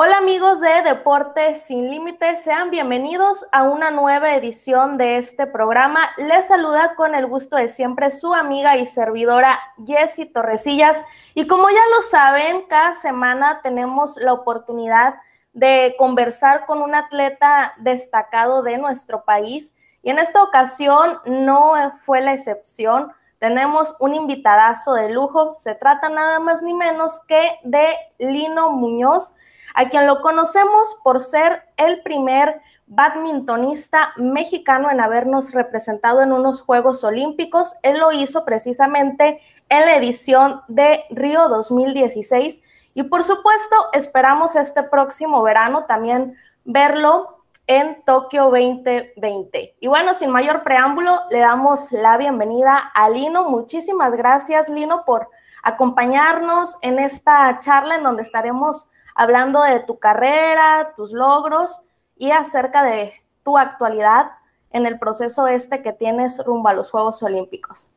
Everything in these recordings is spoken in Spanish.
Hola amigos de Deportes Sin Límites, sean bienvenidos a una nueva edición de este programa. Les saluda con el gusto de siempre su amiga y servidora Jessie Torresillas. Y como ya lo saben, cada semana tenemos la oportunidad de conversar con un atleta destacado de nuestro país. Y en esta ocasión no fue la excepción. Tenemos un invitadazo de lujo. Se trata nada más ni menos que de Lino Muñoz a quien lo conocemos por ser el primer badmintonista mexicano en habernos representado en unos Juegos Olímpicos. Él lo hizo precisamente en la edición de Río 2016 y por supuesto esperamos este próximo verano también verlo en Tokio 2020. Y bueno, sin mayor preámbulo, le damos la bienvenida a Lino. Muchísimas gracias, Lino, por acompañarnos en esta charla en donde estaremos hablando de tu carrera, tus logros y acerca de tu actualidad en el proceso este que tienes rumbo a los Juegos Olímpicos.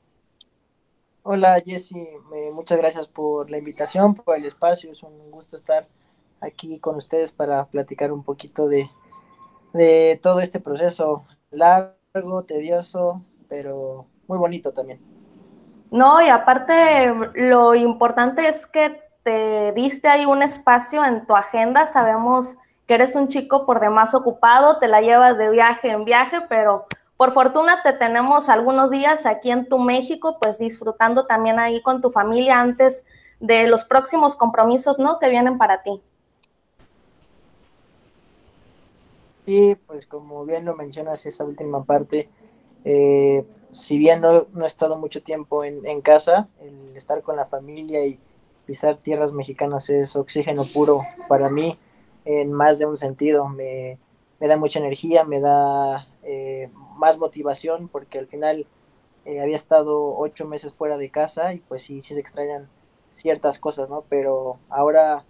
Hola Jessy, muchas gracias por la invitación, por el espacio, es un gusto estar aquí con ustedes para platicar un poquito de, de todo este proceso largo, tedioso, pero muy bonito también. No, y aparte lo importante es que te diste ahí un espacio en tu agenda. Sabemos que eres un chico por demás ocupado, te la llevas de viaje en viaje, pero por fortuna te tenemos algunos días aquí en tu México, pues disfrutando también ahí con tu familia antes de los próximos compromisos, ¿no? Que vienen para ti. Sí, pues como bien lo mencionas, esa última parte, eh, si bien no, he estado mucho tiempo en, en casa, el estar con la familia y tierras mexicanas es oxígeno puro para mí en más de un sentido. Me, da mucha energía, me da eh, más motivación porque al final eh, había estado ocho meses fuera de casa y pues sí, sí se extrañan ciertas cosas, ¿no? Pero ahora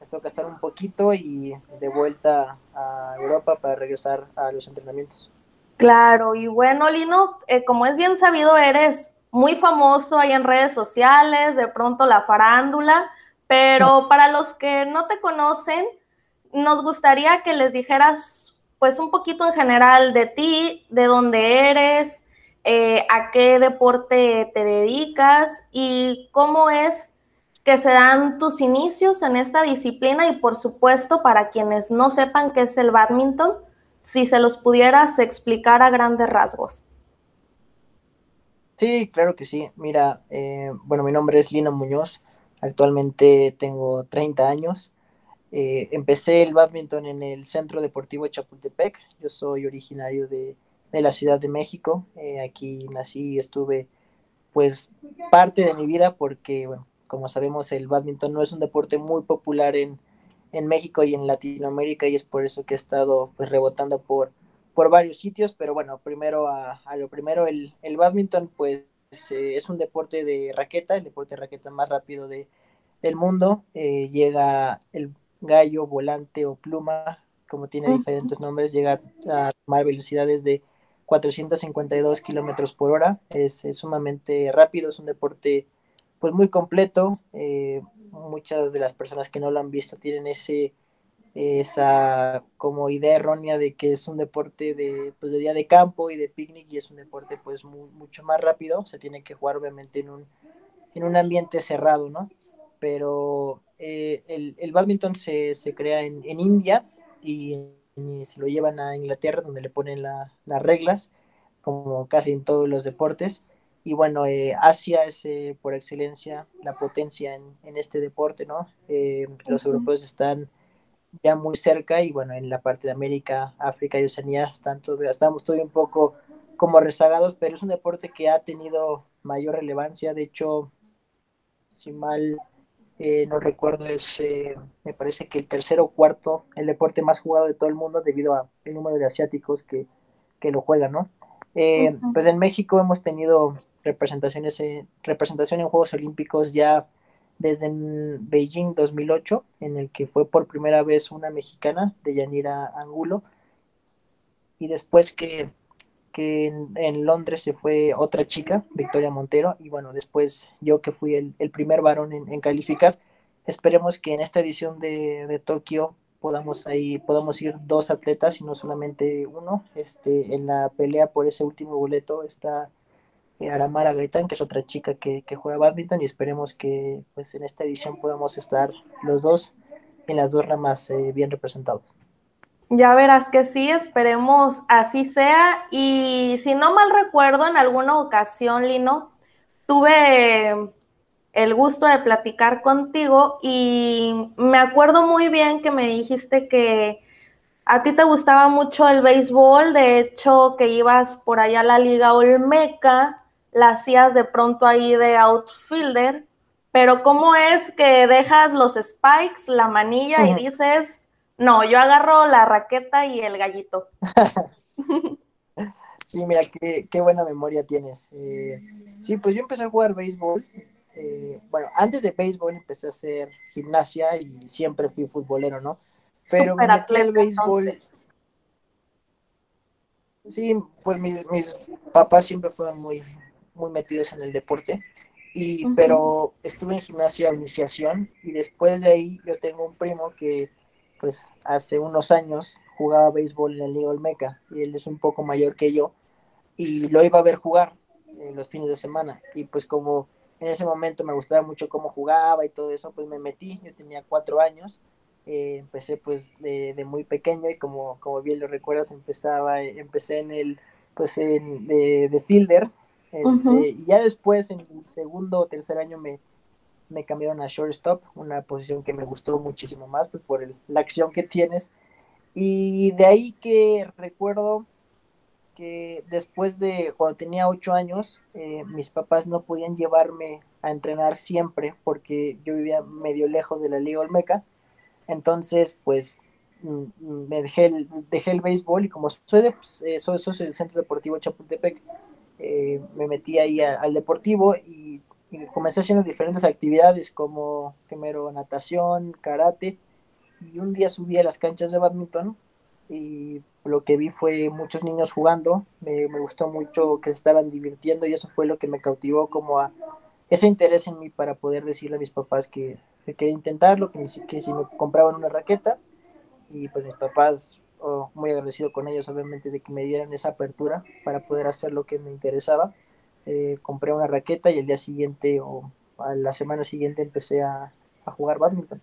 me toca estar un poquito y de vuelta a Europa para regresar a los entrenamientos. Claro, y bueno, Lino, eh, como es bien sabido, eres muy famoso ahí en redes sociales, de pronto la farándula, pero para los que no te conocen, nos gustaría que les dijeras pues un poquito en general de ti, de dónde eres, eh, a qué deporte te dedicas y cómo es que se dan tus inicios en esta disciplina y por supuesto para quienes no sepan qué es el badminton, si se los pudieras explicar a grandes rasgos. Sí, claro que sí. Mira, eh, bueno, mi nombre es Lino Muñoz. Actualmente tengo 30 años. Eh, empecé el badminton en el Centro Deportivo de Chapultepec. Yo soy originario de, la Ciudad de México. Eh, aquí nací y estuve pues parte de mi vida porque, bueno, como sabemos, el badminton no es un deporte muy popular en, en México y en Latinoamérica y es por eso que he estado pues rebotando por por varios sitios, pero bueno, primero a, lo primero, el, el badminton pues eh, es un deporte de raqueta, el deporte de raqueta más rápido de, del mundo, eh, llega el gallo, volante o pluma, como tiene diferentes nombres, llega a tomar velocidades de 452 kilómetros por hora, es, sumamente rápido, es un deporte pues muy completo, eh, muchas de las personas que no lo han visto tienen ese esa como idea errónea de que es un deporte de, pues, de día de campo y de picnic y es un deporte pues mucho más rápido, se tiene que jugar obviamente en un, en un ambiente cerrado, ¿no? Pero eh, el, el badminton se, se crea en, en India y, se lo llevan a Inglaterra donde le ponen las reglas, como casi en todos los deportes. Y bueno, eh, Asia es eh, por excelencia la potencia en, en este deporte, ¿no? los europeos están ya muy cerca y bueno, en la parte de América, África y Oceanía están estamos todavía un poco como rezagados, pero es un deporte que ha tenido mayor relevancia. De hecho, si mal eh, no recuerdo, es eh, me parece que el tercero o cuarto, el deporte más jugado de todo el mundo debido al número de asiáticos que, que lo juegan, ¿no? Eh, pues en México hemos tenido representaciones, representación en Juegos Olímpicos ya desde Beijing 2008, en el que fue por primera vez una mexicana, de Yanira Angulo, y después que, en, Londres se fue otra chica, Victoria Montero, y bueno, después yo que fui el, primer varón en, calificar. Esperemos que en esta edición de, de Tokio podamos ahí podamos ir dos atletas y no solamente uno. Este, en la pelea por ese último boleto está Aramara Gaitán, que es otra chica que, juega badminton y esperemos que pues en esta edición podamos estar los dos en las dos ramas eh, bien representados. Ya verás que sí, esperemos así sea. Y si no mal recuerdo, en alguna ocasión, Lino, tuve el gusto de platicar contigo y me acuerdo muy bien que me dijiste que a ti te gustaba mucho el béisbol, de hecho que ibas por allá a la Liga Olmeca la hacías de pronto ahí de outfielder, pero ¿cómo es que dejas los spikes, la manilla y dices, no, yo agarro la raqueta y el gallito? sí, mira, qué, buena memoria tienes. Eh, sí, pues yo empecé a jugar béisbol. Eh, bueno, antes de béisbol empecé a hacer gimnasia y siempre fui futbolero, ¿no? Pero me metí al béisbol. Sí, pues mis, mis papás siempre fueron muy, muy metidos en el deporte. Y, Pero estuve en gimnasia de iniciación y después de ahí yo tengo un primo que pues hace unos años jugaba béisbol en el Liga Olmeca y él es un poco mayor que yo y lo iba a ver jugar en los fines de semana y pues como en ese momento me gustaba mucho cómo jugaba y todo eso pues me metí, yo tenía cuatro años, eh, empecé pues de, muy pequeño y como, como bien lo recuerdas empezaba, empecé en el pues en, de, de fielder este, y ya después, en el segundo o tercer año, me, me cambiaron a shortstop, una posición que me gustó muchísimo más pues, por la acción que tienes. Y de ahí que recuerdo que después de cuando tenía ocho años, eh, mis papás no podían llevarme a entrenar siempre porque yo vivía medio lejos de la Liga Olmeca. Entonces, pues mm, mm, me dejé el, dejé el béisbol y como soy, de, pues, eh, soy, soy el Centro Deportivo Chapultepec, eh, me metí ahí al deportivo y, comencé haciendo diferentes actividades como primero natación, karate y un día subí a las canchas de badminton y lo que vi fue muchos niños jugando, me, gustó mucho que se estaban divirtiendo y eso fue lo que me cautivó como ese interés en mí para poder decirle a mis papás que, quería intentarlo, que, que si me compraban una raqueta. Y pues mis papás muy agradecido con ellos, obviamente, de que me dieran esa apertura para poder hacer lo que me interesaba. Eh, compré una raqueta y el día siguiente o a la semana siguiente empecé a, a jugar badminton.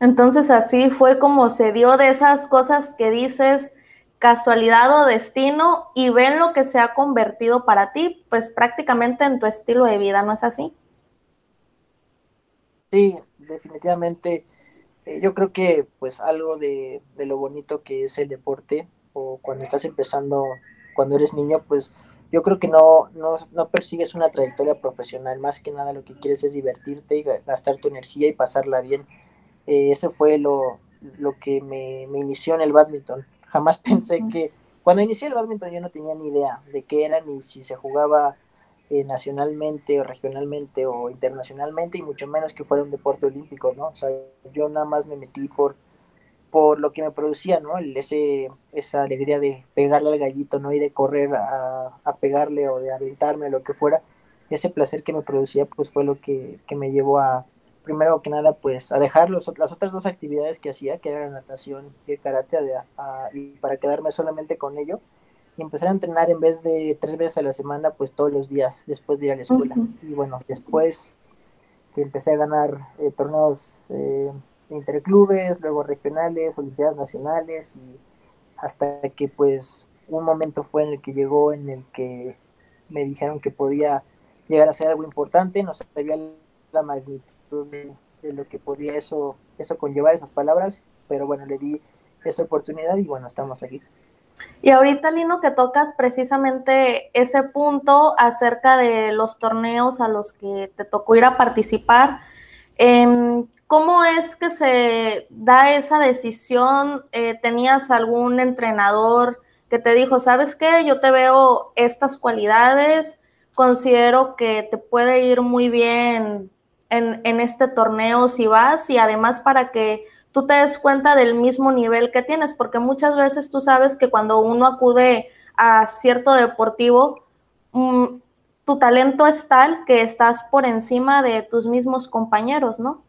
Entonces así fue como se dio de esas cosas que dices casualidad o destino y ven lo que se ha convertido para ti, pues prácticamente en tu estilo de vida, ¿no es así? Sí, definitivamente eh, yo creo que pues algo de, lo bonito que es el deporte o cuando estás empezando, cuando eres niño, pues yo creo que no, no, persigues una trayectoria profesional, más que nada lo que quieres es divertirte y gastar tu energía y pasarla bien. Eh, eso fue lo, lo que me, me, inició en el badminton. Jamás pensé que, cuando inicié el badminton yo no tenía ni idea de qué era ni si se jugaba eh, nacionalmente o regionalmente o internacionalmente y mucho menos que fuera un deporte olímpico, ¿no? O sea, yo nada más me metí por, por lo que me producía, ¿no? ese, esa alegría de pegarle al gallito, ¿no? Y de correr a, a pegarle o de aventarme, lo que fuera. Ese placer que me producía, pues fue lo que, que me llevó a, primero que nada, pues a dejar las otras dos actividades que hacía, que era la natación y el karate, y para quedarme solamente con ello y empezar a entrenar en vez de tres veces a la semana, pues todos los días después de ir a la escuela. Y bueno, después que empecé a ganar eh, torneos eh, interclubes, luego regionales, olimpiadas nacionales y hasta que pues un momento fue en el que llegó en el que me dijeron que podía llegar a ser algo importante, no sabía la magnitud de, de lo que podía eso, eso conllevar esas palabras, pero bueno, le di esa oportunidad y bueno, estamos aquí. Y ahorita, Lino, que tocas precisamente ese punto acerca de los torneos a los que te tocó ir a participar, em, ¿cómo es que se da esa decisión? Eh, ¿Tenías algún entrenador que te dijo, sabes qué, yo te veo estas cualidades, considero que te puede ir muy bien en, en este torneo si vas y además para que tú te des cuenta del mismo nivel que tienes, porque muchas veces tú sabes que cuando uno acude a cierto deportivo, mm, tu talento es tal que estás por encima de tus mismos compañeros, ¿no?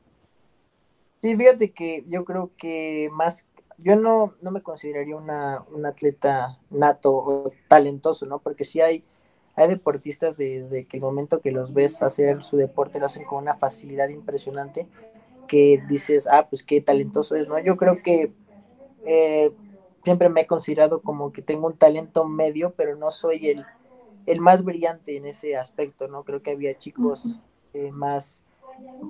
Sí, fíjate que yo creo que más, yo no, no me consideraría una, un atleta nato o talentoso, ¿no? Porque sí hay, hay deportistas desde que el momento que los ves hacer su deporte lo hacen con una facilidad impresionante que dices, ah, pues qué talentoso es, ¿no? Yo creo que eh, siempre me he considerado como que tengo un talento medio, pero no soy el, el más brillante en ese aspecto, ¿no? Creo que había chicos eh, más,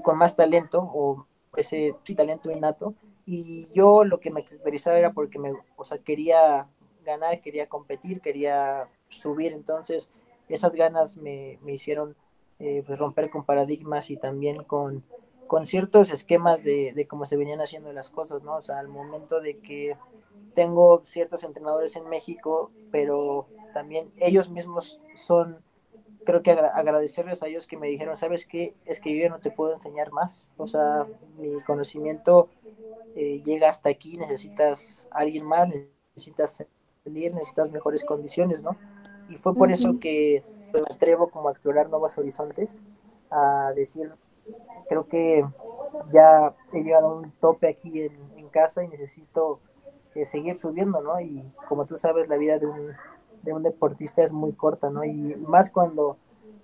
con más talento o ese talento innato. Y yo lo que me caracterizaba era porque me, o sea, quería ganar, quería competir, quería subir. Entonces, esas ganas me, me hicieron eh, pues romper con paradigmas y también con, con ciertos esquemas de, de, cómo se venían haciendo las cosas, ¿no? O sea, al momento de que tengo ciertos entrenadores en México, pero también ellos mismos son, creo que agradecerles a ellos que me dijeron, ¿sabes qué? Es que yo ya no te puedo enseñar más, o sea, mi conocimiento eh, llega hasta aquí, necesitas alguien más, necesitas salir, necesitas mejores condiciones, ¿no? Y fue por eso que me atrevo como a explorar nuevos horizontes, a decir, creo que ya he llegado a un tope aquí en, casa y necesito eh, seguir subiendo, ¿no? Y como tú sabes, la vida de un, de un deportista es muy corta, ¿no? Y más cuando,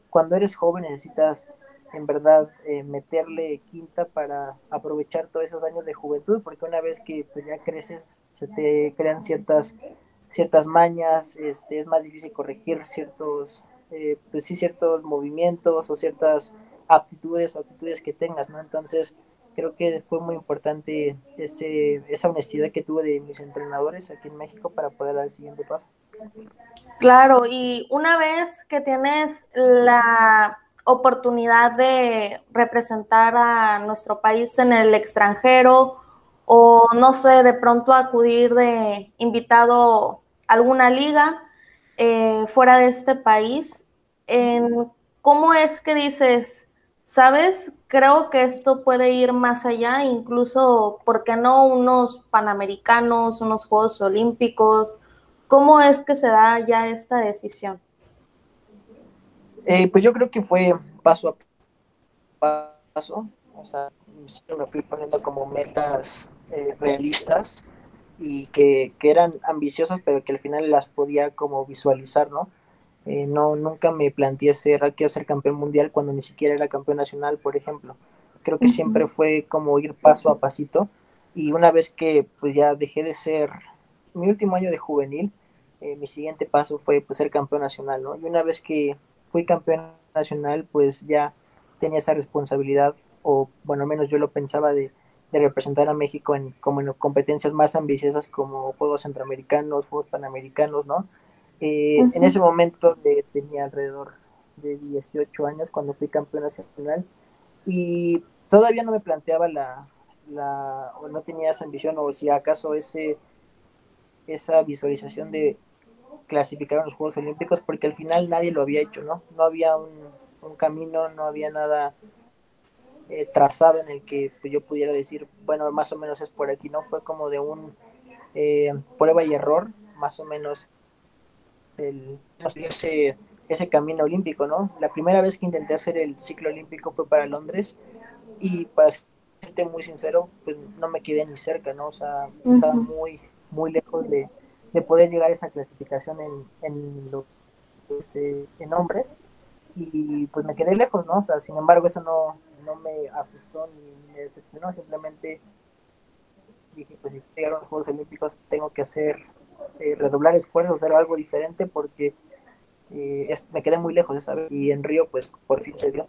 cuando eres joven necesitas en verdad eh, meterle quinta para aprovechar todos esos años de juventud, porque una vez que pues, ya creces se te crean ciertas ciertas mañas, este, es más difícil corregir ciertos, eh, pues sí, ciertos movimientos o ciertas aptitudes, actitudes que tengas, ¿no? Entonces, creo que fue muy importante ese, esa honestidad que tuve de mis entrenadores aquí en México para poder dar el siguiente paso. Claro, y una vez que tienes la oportunidad de representar a nuestro país en el extranjero o no sé, de pronto acudir de invitado a alguna liga eh, fuera de este país, en, ¿cómo es que dices, ¿Sabes? Creo que esto puede ir más allá, incluso, ¿por qué no unos panamericanos, unos Juegos Olímpicos? ¿Cómo es que se da ya esta decisión? Eh, pues yo creo que fue paso a paso, o sea, me fui poniendo como metas eh, realistas y que, que eran ambiciosas, pero que al final las podía como visualizar, ¿no? Eh, no, nunca me planteé ser, quiero ser campeón mundial cuando ni siquiera era campeón nacional, por ejemplo. Creo que siempre fue como ir paso a pasito. Y una vez que pues ya dejé de ser mi último año de juvenil, eh, mi siguiente paso fue pues, ser campeón nacional, ¿no? Y una vez que fui campeón nacional, pues ya tenía esa responsabilidad, o bueno, al menos yo lo pensaba de, de representar a México en, como en competencias más ambiciosas como Juegos Centroamericanos, Juegos Panamericanos, ¿no? Eh, en ese momento tenía alrededor de 18 años cuando fui campeón nacional y todavía no me planteaba la, la o no tenía esa ambición o si acaso ese esa visualización de clasificar a los Juegos Olímpicos porque al final nadie lo había hecho, ¿no? No había un, camino, no había nada eh, trazado en el que yo pudiera decir, bueno, más o menos es por aquí, ¿no? Fue como de un eh, prueba y error, más o menos el, ese, ese camino olímpico, ¿no? La primera vez que intenté hacer el ciclo olímpico fue para Londres y para serte muy sincero, pues no me quedé ni cerca, ¿no? O sea, estaba muy, muy lejos de, de, poder llegar a esa clasificación en, en, lo, eh, en hombres y pues me quedé lejos, ¿no? O sea, sin embargo, eso no, no me asustó ni me decepcionó, simplemente dije, pues si llegaron los Juegos Olímpicos tengo que hacer, eh, redoblar esfuerzos, hacer algo diferente porque eh, me quedé muy lejos, ¿sabes? Y en Río, pues por fin se dio.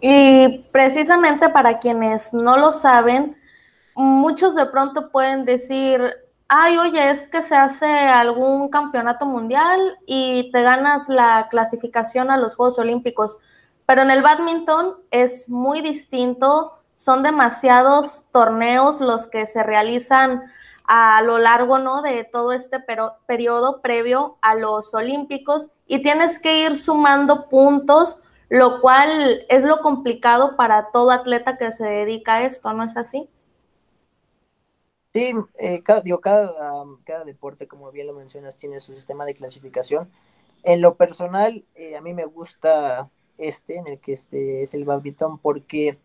Y precisamente para quienes no lo saben, muchos de pronto pueden decir, ay, oye, es que se hace algún campeonato mundial y te ganas la clasificación a los Juegos Olímpicos. Pero en el badminton es muy distinto, son demasiados torneos los que se realizan a lo largo ¿no? de todo este periodo previo a los Olímpicos y tienes que ir sumando puntos lo cual es lo complicado para todo atleta que se dedica a esto, ¿no es así? Sí, eh, cada, cada, deporte, como bien lo mencionas, tiene su sistema de clasificación. En lo personal, eh, a mí me gusta este, en el que este es el badminton, porque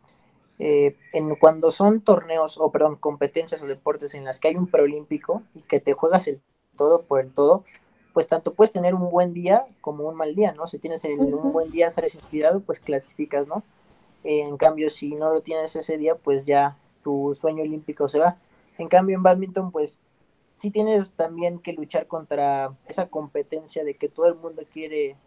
eh, en, cuando son torneos, o perdón, competencias o deportes en las que hay un preolímpico y que te juegas el todo por el todo, pues tanto puedes tener un buen día como un mal día, ¿no? Si tienes un buen día, sales inspirado, pues clasificas, ¿no? En cambio, si no lo tienes ese día, pues ya tu sueño olímpico se va. En cambio, en badminton, pues sí tienes también que luchar contra esa competencia de que todo el mundo quiere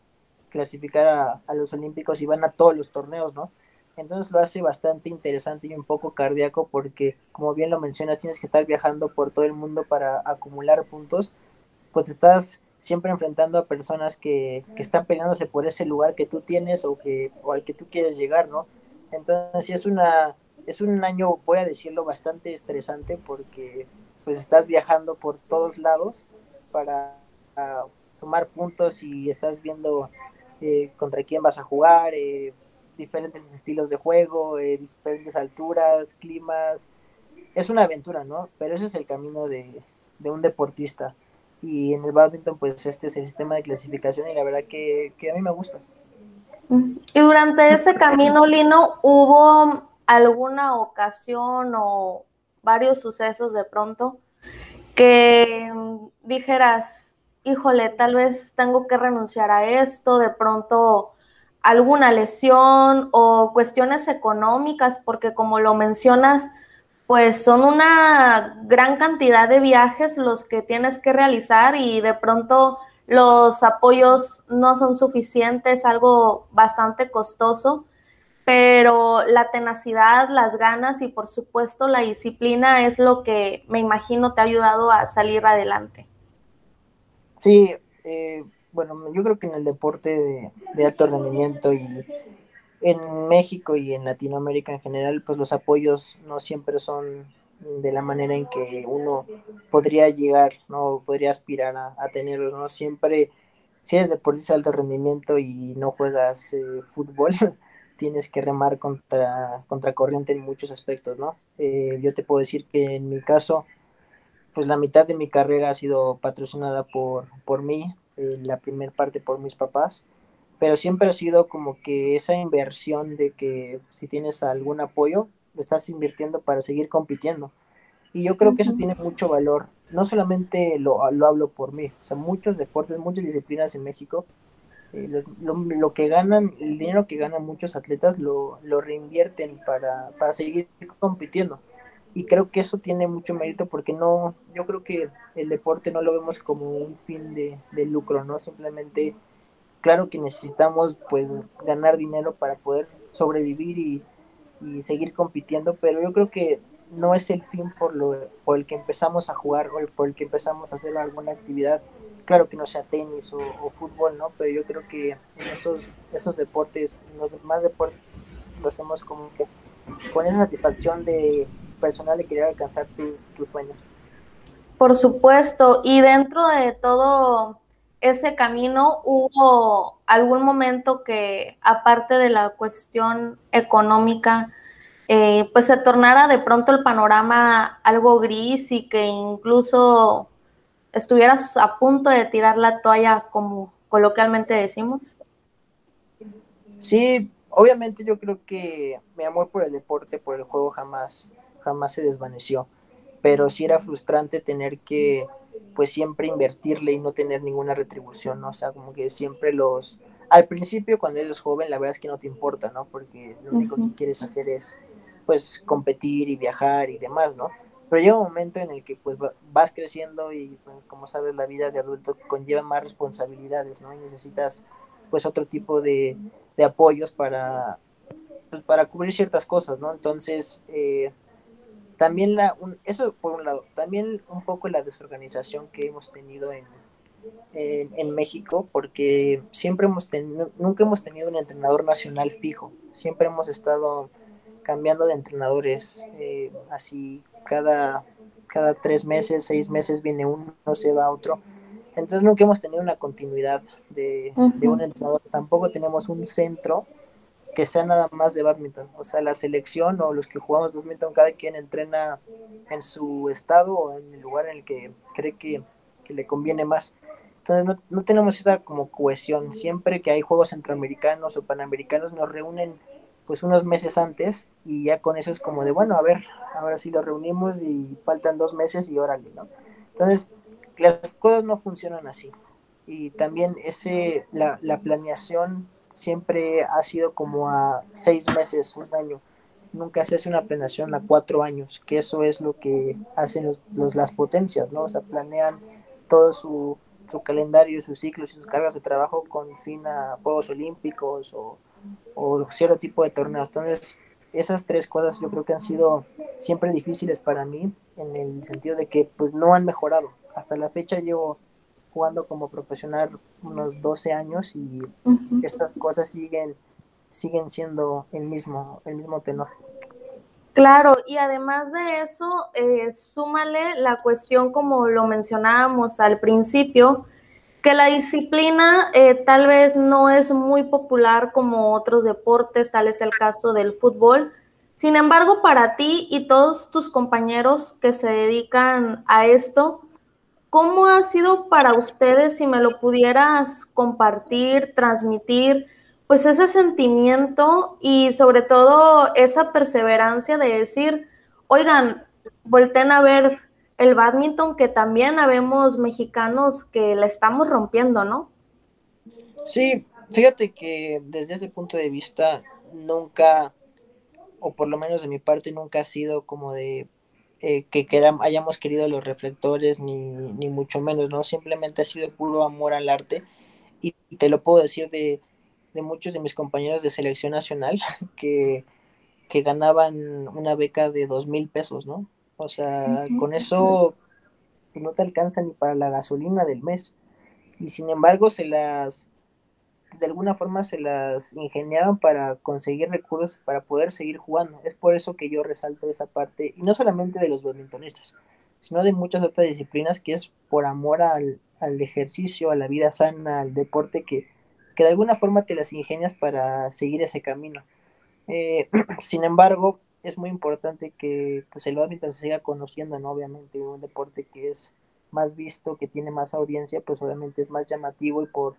clasificar a, a los olímpicos y van a todos los torneos, ¿no? Entonces lo hace bastante interesante y un poco cardíaco porque, como bien lo mencionas, tienes que estar viajando por todo el mundo para acumular puntos, pues estás siempre enfrentando a personas que, que, están peleándose por ese lugar que tú tienes o, que, o al que tú quieres llegar, ¿no? Entonces sí es, una, es un año, voy a decirlo, bastante estresante porque pues estás viajando por todos lados para sumar puntos y estás viendo eh, contra quién vas a jugar, eh, diferentes estilos de juego, eh, diferentes alturas, climas. Es una aventura, ¿no? Pero ese es el camino de, de un deportista y en el badminton pues este es el sistema de clasificación y la verdad que, a mí me gusta. Y durante ese camino, Lino, ¿hubo alguna ocasión o varios sucesos de pronto que dijeras, híjole, tal vez tengo que renunciar a esto, de pronto alguna lesión o cuestiones económicas, porque como lo mencionas, pues son una gran cantidad de viajes los que tienes que realizar y de pronto los apoyos no son suficientes, algo bastante costoso, pero la tenacidad, las ganas y por supuesto la disciplina es lo que me imagino te ha ayudado a salir adelante. Sí, eh, bueno, yo creo que en el deporte de, alto rendimiento y en México y en Latinoamérica en general, pues los apoyos no siempre son de la manera en que uno podría llegar, ¿no? Podría aspirar a, tenerlos, ¿no? Siempre, si eres deportista de alto rendimiento y no juegas eh, fútbol, tienes que remar contra, contra corriente en muchos aspectos, ¿no? Eh, yo te puedo decir que en mi caso, pues la mitad de mi carrera ha sido patrocinada por, por mí, eh, la primera parte por mis papás, pero siempre ha sido como que esa inversión de que si tienes algún apoyo, lo estás invirtiendo para seguir compitiendo. Y yo creo que eso tiene mucho valor. No solamente lo, lo hablo por mí, o sea, muchos deportes, muchas disciplinas en México, eh, lo, que ganan, el dinero que ganan muchos atletas lo, lo reinvierten para, para seguir compitiendo. Y creo que eso tiene mucho mérito porque no, yo creo que el deporte no lo vemos como un fin de, de lucro, ¿no? Simplemente claro que necesitamos pues ganar dinero para poder sobrevivir y, seguir compitiendo, pero yo creo que no es el fin por, lo, por el que empezamos a jugar o por el que empezamos a hacer alguna actividad, claro que no sea tenis o, fútbol, ¿no? Pero yo creo que en esos, esos deportes, en los demás deportes, lo hacemos como que con esa satisfacción de personal de querer alcanzar tus, tus sueños. Por supuesto, y dentro de todo ese camino, ¿hubo algún momento que, aparte de la cuestión económica, eh, pues se tornara de pronto el panorama algo gris y que incluso estuvieras a punto de tirar la toalla, como coloquialmente decimos? Sí, obviamente yo creo que mi amor por el deporte, por el juego jamás, jamás se desvaneció, pero sí era frustrante tener que pues siempre invertirle y no tener ninguna retribución, ¿no? O sea, como que siempre los... Al principio cuando eres joven la verdad es que no te importa, ¿no? Porque lo único que quieres hacer es pues competir y viajar y demás, ¿no? Pero llega un momento en el que pues vas creciendo y pues, como sabes la vida de adulto conlleva más responsabilidades, ¿no? Y necesitas pues otro tipo de, de apoyos para, pues, para cubrir ciertas cosas, ¿no? Entonces, eh, también la, eso por un lado, también un poco la desorganización que hemos tenido en, en, México, porque siempre hemos tenido, nunca hemos tenido un entrenador nacional fijo, siempre hemos estado cambiando de entrenadores, eh, así cada, cada tres meses, seis meses viene uno, se va otro. Entonces nunca hemos tenido una continuidad de, de un entrenador, tampoco tenemos un centro que sea nada más de badminton. O sea, la selección o los que jugamos badminton, cada quien entrena en su estado o en el lugar en el que cree que, le conviene más. Entonces no, no, tenemos esa como cohesión. Siempre que hay juegos centroamericanos o panamericanos nos reúnen pues unos meses antes y ya con eso es como de, bueno, a ver, ahora sí lo reunimos y faltan dos meses y órale, ¿no? Entonces, las cosas no funcionan así. Y también ese, la, la planeación siempre ha sido como a seis meses, un año. Nunca se hace una planeación a cuatro años, que eso es lo que hacen los, las potencias, ¿no? O sea, planean todo su, su calendario, sus ciclos y sus cargas de trabajo con fin a Juegos Olímpicos o, cierto tipo de torneos. Entonces, esas tres cosas yo creo que han sido siempre difíciles para mí, en el sentido de que pues no han mejorado. Hasta la fecha llevo jugando como profesional unos 12 años y estas cosas siguen siguen siendo el mismo el mismo tenor. Claro, y además de eso, eh, súmale la cuestión, como lo mencionábamos al principio, que la disciplina eh, tal vez no es muy popular como otros deportes, tal es el caso del fútbol. Sin embargo, para ti y todos tus compañeros que se dedican a esto, ¿Cómo ha sido para ustedes, si me lo pudieras compartir, transmitir, pues ese sentimiento y sobre todo esa perseverancia de decir, oigan, volten a ver el badminton que también habemos mexicanos que la estamos rompiendo, ¿no? Sí, fíjate que desde ese punto de vista nunca, o por lo menos de mi parte, nunca ha sido como de eh, que hayamos querido los reflectores, ni, ni, mucho menos, ¿no? Simplemente ha sido puro amor al arte. Y, te lo puedo decir de, de, muchos de mis compañeros de selección nacional que, que ganaban una beca de dos mil pesos, ¿no? O sea, con eso no te alcanza ni para la gasolina del mes. Y sin embargo se las de alguna forma se las ingeniaban para conseguir recursos para poder seguir jugando. Es por eso que yo resalto esa parte, y no solamente de los badmintonistas, sino de muchas otras disciplinas, que es por amor al, ejercicio, a la vida sana, al deporte, que, que, de alguna forma te las ingenias para seguir ese camino. Eh, sin embargo, es muy importante que pues, el badminton se siga conociendo, ¿no? Obviamente, un deporte que es más visto, que tiene más audiencia, pues obviamente es más llamativo y por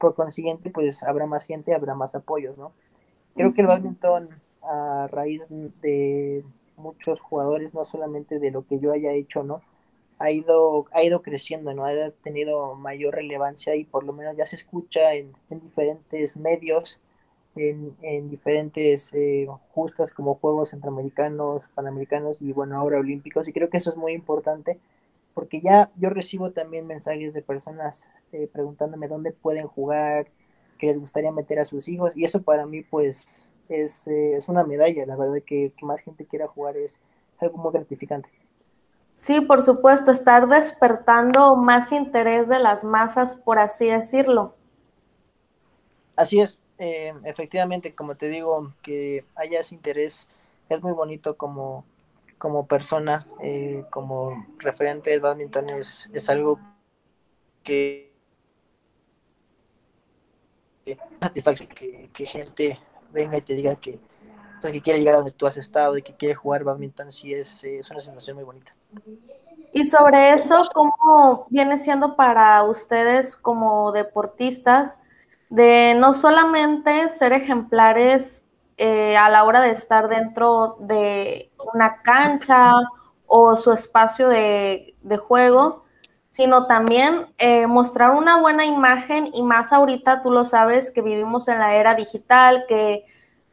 por consiguiente, pues habrá más gente, habrá más apoyos, ¿no? Creo que el badminton, a raíz de muchos jugadores, no solamente de lo que yo haya hecho, ¿no? Ha ido, ha ido creciendo, ¿no? Ha tenido mayor relevancia y por lo menos ya se escucha en, diferentes medios, en, en diferentes eh, justas como Juegos Centroamericanos, Panamericanos y bueno, ahora Olímpicos. Y creo que eso es muy importante porque ya yo recibo también mensajes de personas eh, preguntándome dónde pueden jugar, que les gustaría meter a sus hijos, y eso para mí pues es, eh, es una medalla, la verdad que, que, más gente quiera jugar es algo muy gratificante. Sí, por supuesto, estar despertando más interés de las masas, por así decirlo. Así es, eh, efectivamente, como te digo, que haya ese interés es muy bonito como como persona, eh, como referente del badminton, es, algo que satisfacción que, que, gente venga y te diga que, que quiere llegar a donde tú has estado y que quiere jugar badminton, sí es, es una sensación muy bonita. Y sobre eso, ¿cómo viene siendo para ustedes como deportistas de no solamente ser ejemplares eh, a la hora de estar dentro de una cancha o su espacio de, juego, sino también eh, mostrar una buena imagen y más ahorita, tú lo sabes, que vivimos en la era digital, que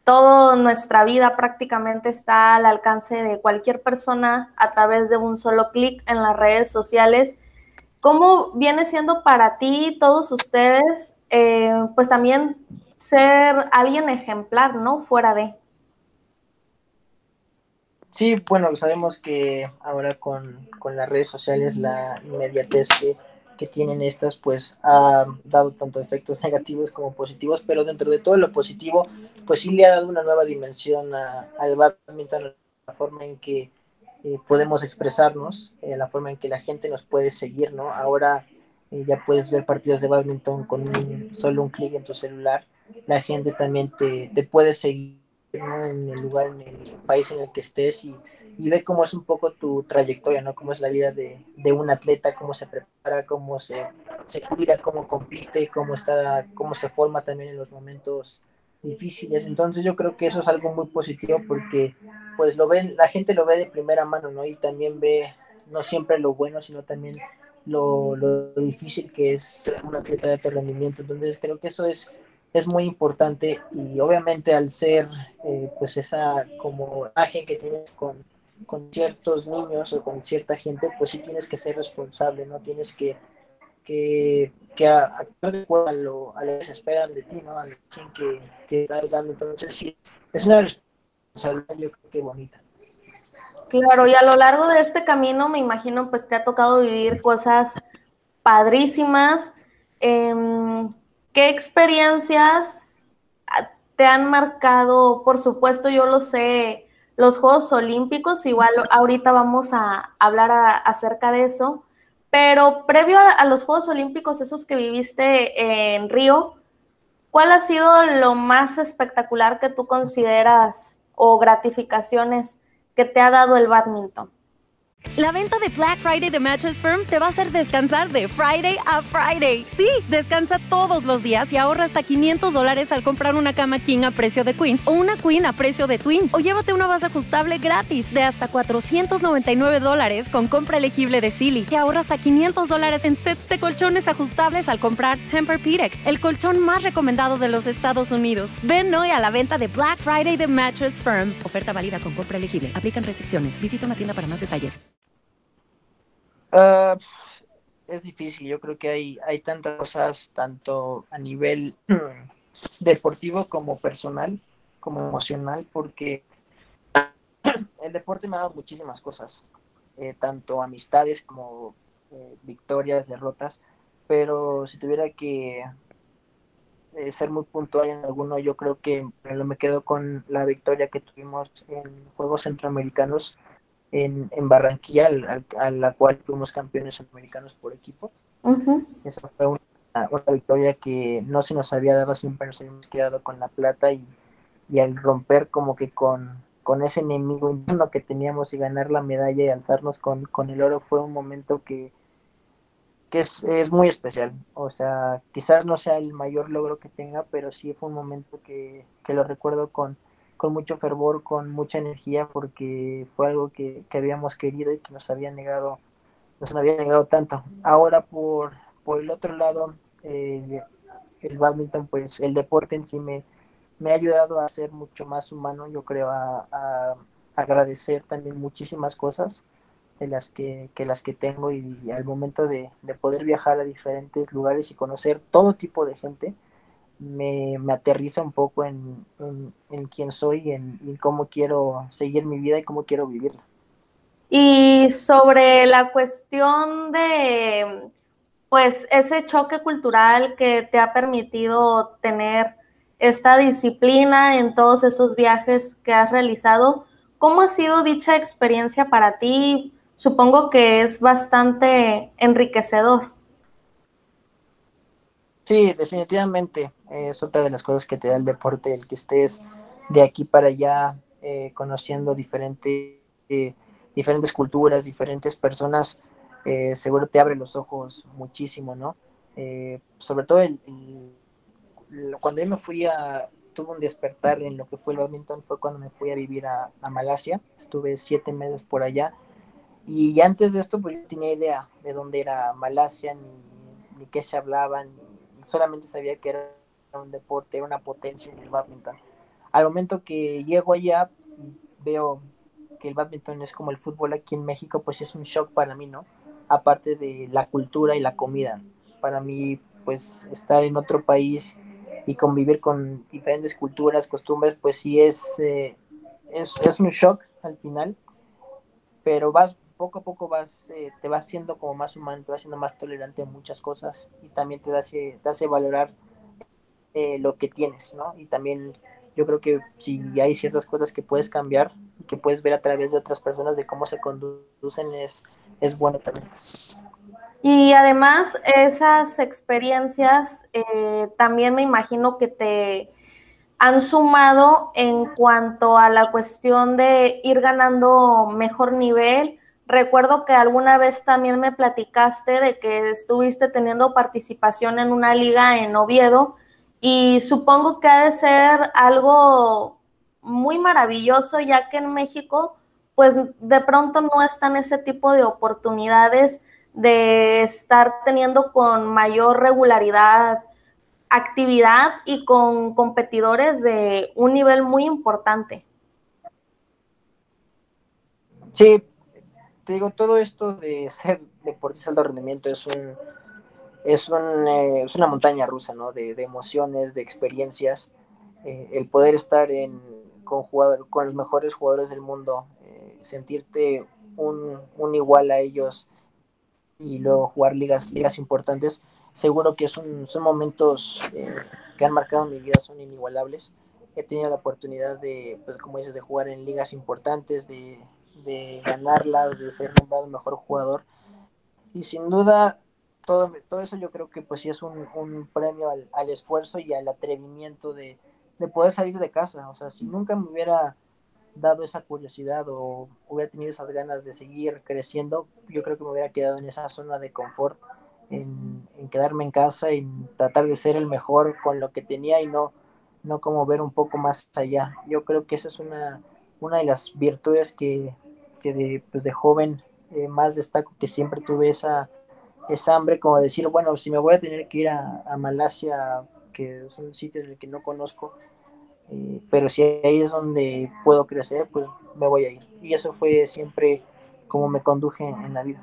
toda nuestra vida prácticamente está al alcance de cualquier persona a través de un solo clic en las redes sociales. ¿Cómo viene siendo para ti, todos ustedes, eh, pues también ser alguien ejemplar, ¿no? Fuera de. Sí, bueno, sabemos que ahora con, las redes sociales la inmediatez que, que, tienen estas pues ha dado tanto efectos negativos como positivos, pero dentro de todo lo positivo pues sí le ha dado una nueva dimensión al badminton, la forma en que eh, podemos expresarnos, eh, la forma en que la gente nos puede seguir, ¿no? Ahora eh, ya puedes ver partidos de badminton con solo un clic en tu celular. La gente también te, te puede seguir en el lugar, en el país en el que estés y, y, ve cómo es un poco tu trayectoria, ¿no? Cómo es la vida de, de un atleta, cómo se prepara, cómo se, se, cuida, cómo compite, cómo, está, cómo se forma también en los momentos difíciles. Entonces yo creo que eso es algo muy positivo porque pues lo ven, la gente lo ve de primera mano, ¿no? Y también ve no siempre lo bueno, sino también lo, lo difícil que es ser un atleta de alto rendimiento. Entonces creo que eso es, es muy importante y obviamente al ser eh, pues esa como imagen que tienes con, con ciertos niños o con cierta gente, pues sí tienes que ser responsable, ¿no? Tienes que que, que actuar de acuerdo a lo, a lo, que se esperan de ti, ¿no? A la que, que estás dando. Entonces, sí, es una responsabilidad, yo creo que bonita. Claro, y a lo largo de este camino, me imagino, pues te ha tocado vivir cosas padrísimas. Em, ¿Qué experiencias te han marcado? Por supuesto, yo lo sé, los Juegos Olímpicos, igual ahorita vamos a hablar acerca de eso, pero previo a, los Juegos Olímpicos, esos que viviste en Río, ¿cuál ha sido lo más espectacular que tú consideras o gratificaciones que te ha dado el badminton? La venta de Black Friday de Mattress Firm te va a hacer descansar de Friday a Friday. Sí, descansa todos los días y ahorra hasta 500 dólares al comprar una cama King a precio de Queen o una Queen a precio de Twin. O llévate una base ajustable gratis de hasta 499 dólares con compra elegible de Silly. Y ahorra hasta 500 dólares en sets de colchones ajustables al comprar Tempur-Pedic, el colchón más recomendado de los Estados Unidos. Ven hoy a la venta de Black Friday de Mattress Firm. Oferta válida con compra elegible. Aplican restricciones. Visita una tienda para más detalles. Uh, es difícil, yo creo que hay, hay tantas cosas, tanto a nivel deportivo como personal, como emocional, porque el deporte me ha dado muchísimas cosas, eh, tanto amistades como eh, victorias, derrotas, pero si tuviera que eh, ser muy puntual en alguno, yo creo que me quedo con la victoria que tuvimos en Juegos Centroamericanos en, en Barranquilla, a la cual fuimos campeones americanos por equipo. Esa fue una, victoria que no se nos había dado, siempre nos habíamos quedado con la plata y, y al romper como que con, con ese enemigo interno que teníamos y ganar la medalla y alzarnos con, con el oro fue un momento que, que es, es, muy especial. O sea, quizás no sea el mayor logro que tenga, pero sí fue un momento que, que lo recuerdo con, con mucho fervor, con mucha energía, porque fue algo que, habíamos querido y que nos había negado, nos había negado tanto. Ahora por, por el otro lado, eh, el badminton, pues el deporte en sí me, ha ayudado a ser mucho más humano, yo creo, a, agradecer también muchísimas cosas de las que, que las que tengo y, al momento de, de, poder viajar a diferentes lugares y conocer todo tipo de gente, me, me aterriza un poco en, en, quién soy y en, cómo quiero seguir mi vida y cómo quiero vivirla. Y sobre la cuestión de, pues, ese choque cultural que te ha permitido tener esta disciplina en todos esos viajes que has realizado, ¿cómo ha sido dicha experiencia para ti? Supongo que es bastante enriquecedor. Sí, definitivamente es otra de las cosas que te da el deporte, el que estés de aquí para allá eh, conociendo diferente, eh, diferentes culturas, diferentes personas, eh, seguro te abre los ojos muchísimo, ¿no? sobre todo el, cuando yo me fui a, tuve un despertar en lo que fue el badminton, fue cuando me fui a vivir a, Malasia, estuve siete meses por allá, y antes de esto pues yo tenía idea de dónde era Malasia, ni, ni qué se hablaba, ni, solamente sabía que era un deporte, era una potencia en el badminton. Al momento que llego allá, veo que el badminton es como el fútbol aquí en México, pues es un shock para mí, ¿no? Aparte de la cultura y la comida. Para mí, pues estar en otro país y convivir con diferentes culturas, costumbres, pues sí es, eh, es, es, un shock al final, pero vas poco a poco vas, eh, te vas siendo como más humano, te vas siendo más tolerante a muchas cosas y también te hace, te hace valorar eh, lo que tienes, ¿no? Y también yo creo que si hay ciertas cosas que puedes cambiar y que puedes ver a través de otras personas de cómo se conducen, es, es bueno también. Y además esas experiencias eh, también me imagino que te han sumado en cuanto a la cuestión de ir ganando mejor nivel. Recuerdo que alguna vez también me platicaste de que estuviste teniendo participación en una liga en Oviedo y supongo que ha de ser algo muy maravilloso ya que en México pues de pronto no están ese tipo de oportunidades de estar teniendo con mayor regularidad actividad y con competidores de un nivel muy importante. Sí, te digo, todo esto de ser deportista de alto rendimiento es un es, un, eh, es una montaña rusa, ¿no? De, de emociones, de experiencias. Eh, el poder estar en, con, jugador, con los mejores jugadores del mundo, eh, sentirte un, un, igual a ellos, y luego jugar ligas, ligas importantes, seguro que son, son momentos que han marcado mi vida, son inigualables. He tenido la oportunidad de, pues como dices, de jugar en ligas importantes, de, de ganarlas, de ser nombrado mejor jugador. Y sin duda, todo, todo eso yo creo que pues sí es un, un premio al, esfuerzo y al atrevimiento de, de poder salir de casa. O sea, si nunca me hubiera dado esa curiosidad o hubiera tenido esas ganas de seguir creciendo, yo creo que me hubiera quedado en esa zona de confort, en, quedarme en casa y tratar de ser el mejor con lo que tenía y no, no como ver un poco más allá. Yo creo que esa es una, una de las virtudes que, que de, pues de joven eh, más destaco, que siempre tuve esa, esa hambre como decir, bueno, si me voy a tener que ir a, a Malasia, que es un sitio en el que no conozco, eh, pero si ahí es donde puedo crecer, pues me voy a ir. Y eso fue siempre como me conduje en la vida.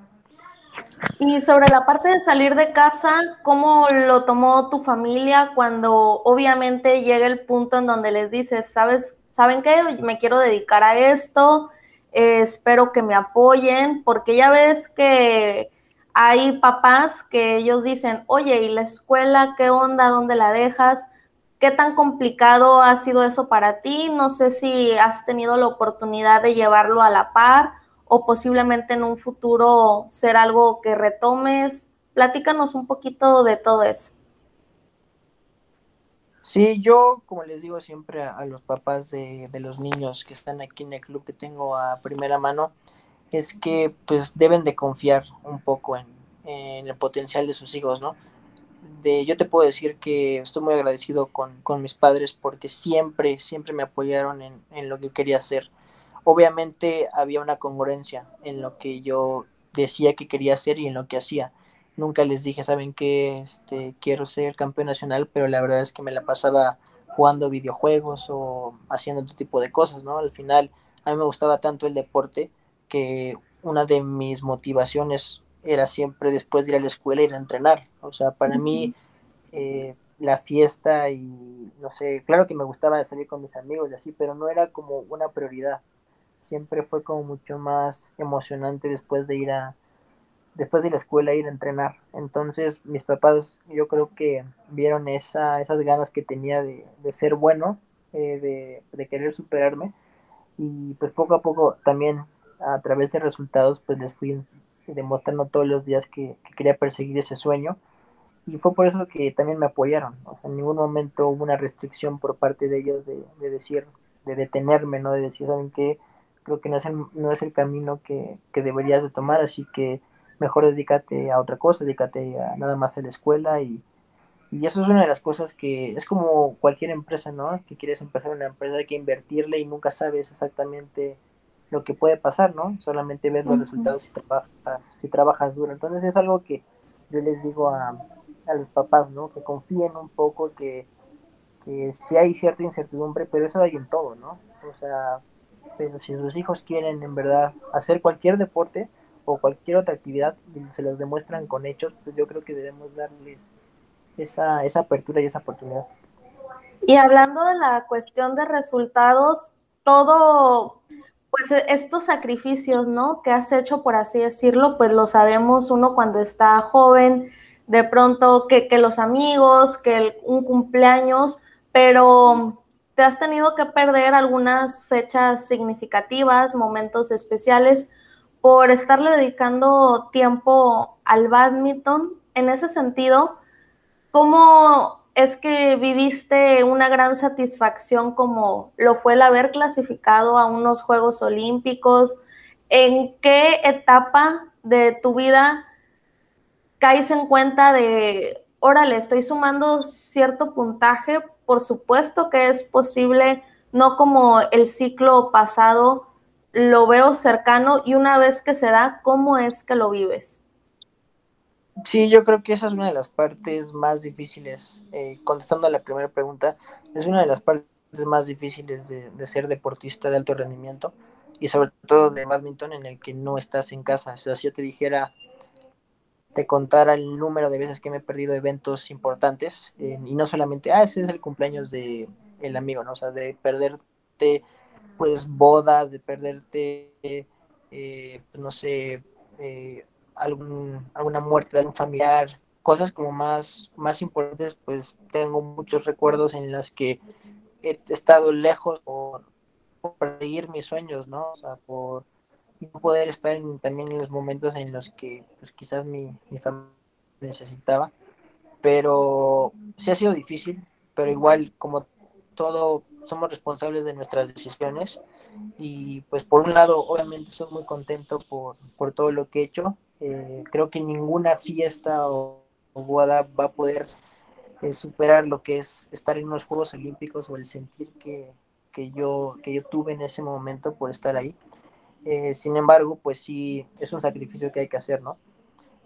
Y sobre la parte de salir de casa, ¿cómo lo tomó tu familia cuando obviamente llega el punto en donde les dices, sabes, saben qué, me quiero dedicar a esto, espero que me apoyen, porque ya ves que hay papás que ellos dicen, oye, ¿y la escuela qué onda? ¿Dónde la dejas? ¿Qué tan complicado ha sido eso para ti? No sé si has tenido la oportunidad de llevarlo a la par o posiblemente en un futuro ser algo que retomes. Platícanos un poquito de todo eso. Sí, yo, como les digo siempre a, los papás de, de, los niños que están aquí en el club que tengo a primera mano, es que pues deben de confiar un poco en, en el potencial de sus hijos, ¿no? yo te puedo decir que estoy muy agradecido con, mis padres porque siempre, siempre me apoyaron en, lo que quería hacer. Obviamente había una congruencia en lo que yo decía que quería hacer y en lo que hacía. Nunca les dije, saben que este, quiero ser campeón nacional, pero la verdad es que me la pasaba jugando videojuegos o haciendo otro tipo de cosas, ¿no? Al final, a mí me gustaba tanto el deporte que una de mis motivaciones era siempre después de ir a la escuela ir a entrenar. O sea, para mí eh, la fiesta y no sé, claro que me gustaba salir con mis amigos y así, pero no era como una prioridad. Siempre fue como mucho más emocionante después de ir a después de la escuela ir a entrenar. Entonces mis papás yo creo que vieron esa, esas ganas que tenía de, de ser bueno, eh, de, de querer superarme y pues poco a poco también a través de resultados pues les fui demostrando todos los días que, quería perseguir ese sueño. Y fue por eso que también me apoyaron. en ningún momento hubo una restricción por parte de ellos de, decir, de detenerme, ¿no? De decir, ¿saben qué? Creo que no es el, no es el camino que, deberías de tomar, así que mejor dedícate a otra cosa, dedícate a nada más a la escuela y, Y eso es una de las cosas que es como cualquier empresa, ¿no? Que quieres empezar una empresa, hay que invertirle y nunca sabes exactamente lo que puede pasar, ¿no? Solamente ves los resultados si trabajas, si trabajas duro. Entonces es algo que yo les digo a, a los papás, ¿no? Que confíen un poco, que, que sí hay cierta incertidumbre, pero eso hay en todo, ¿no? O sea, pero si sus hijos quieren en verdad hacer cualquier deporte o cualquier otra actividad y se los demuestran con hechos, pues yo creo que debemos darles esa, esa apertura y esa oportunidad. Y hablando de la cuestión de resultados, todo, pues estos sacrificios, ¿no? Que has hecho, por así decirlo, pues lo sabemos uno cuando está joven, de pronto que, que los amigos, que un cumpleaños, pero te has tenido que perder algunas fechas significativas, momentos especiales, por estarle dedicando tiempo al badminton. En ese sentido, ¿cómo es que viviste una gran satisfacción como lo fue el haber clasificado a unos Juegos Olímpicos? ¿En qué etapa de tu vida caes en cuenta de, órale, estoy sumando cierto puntaje por supuesto que es posible, no como el ciclo pasado, lo veo cercano y una vez que se da, ¿cómo es que lo vives? Sí, yo creo que esa es una de las partes más difíciles, eh, contestando a la primera pregunta, es una de las partes más difíciles de, ser deportista de alto rendimiento y sobre todo de badminton en el que no estás en casa. O sea, si yo te dijera, te contara el número de veces que me he perdido eventos importantes eh, y no solamente, ah, ese es el cumpleaños de el amigo, ¿no? O sea, de perderte, pues, bodas, de perderte, eh, pues, no sé, eh, algún, alguna muerte de algún familiar, cosas como más, más importantes, pues, tengo muchos recuerdos en las que he estado lejos por, por perseguir mis sueños, ¿no? O sea, por poder estar también en los momentos en los que pues quizás mi, mi familia necesitaba pero sí ha sido difícil pero igual como todo somos responsables de nuestras decisiones y pues por un lado obviamente estoy muy contento por, por todo lo que he hecho eh, creo que ninguna fiesta o, boda va a poder eh, superar lo que es estar en unos Juegos Olímpicos o el sentir que, que yo que yo tuve en ese momento por estar ahí eh, sin embargo, pues sí, es un sacrificio que hay que hacer, ¿no?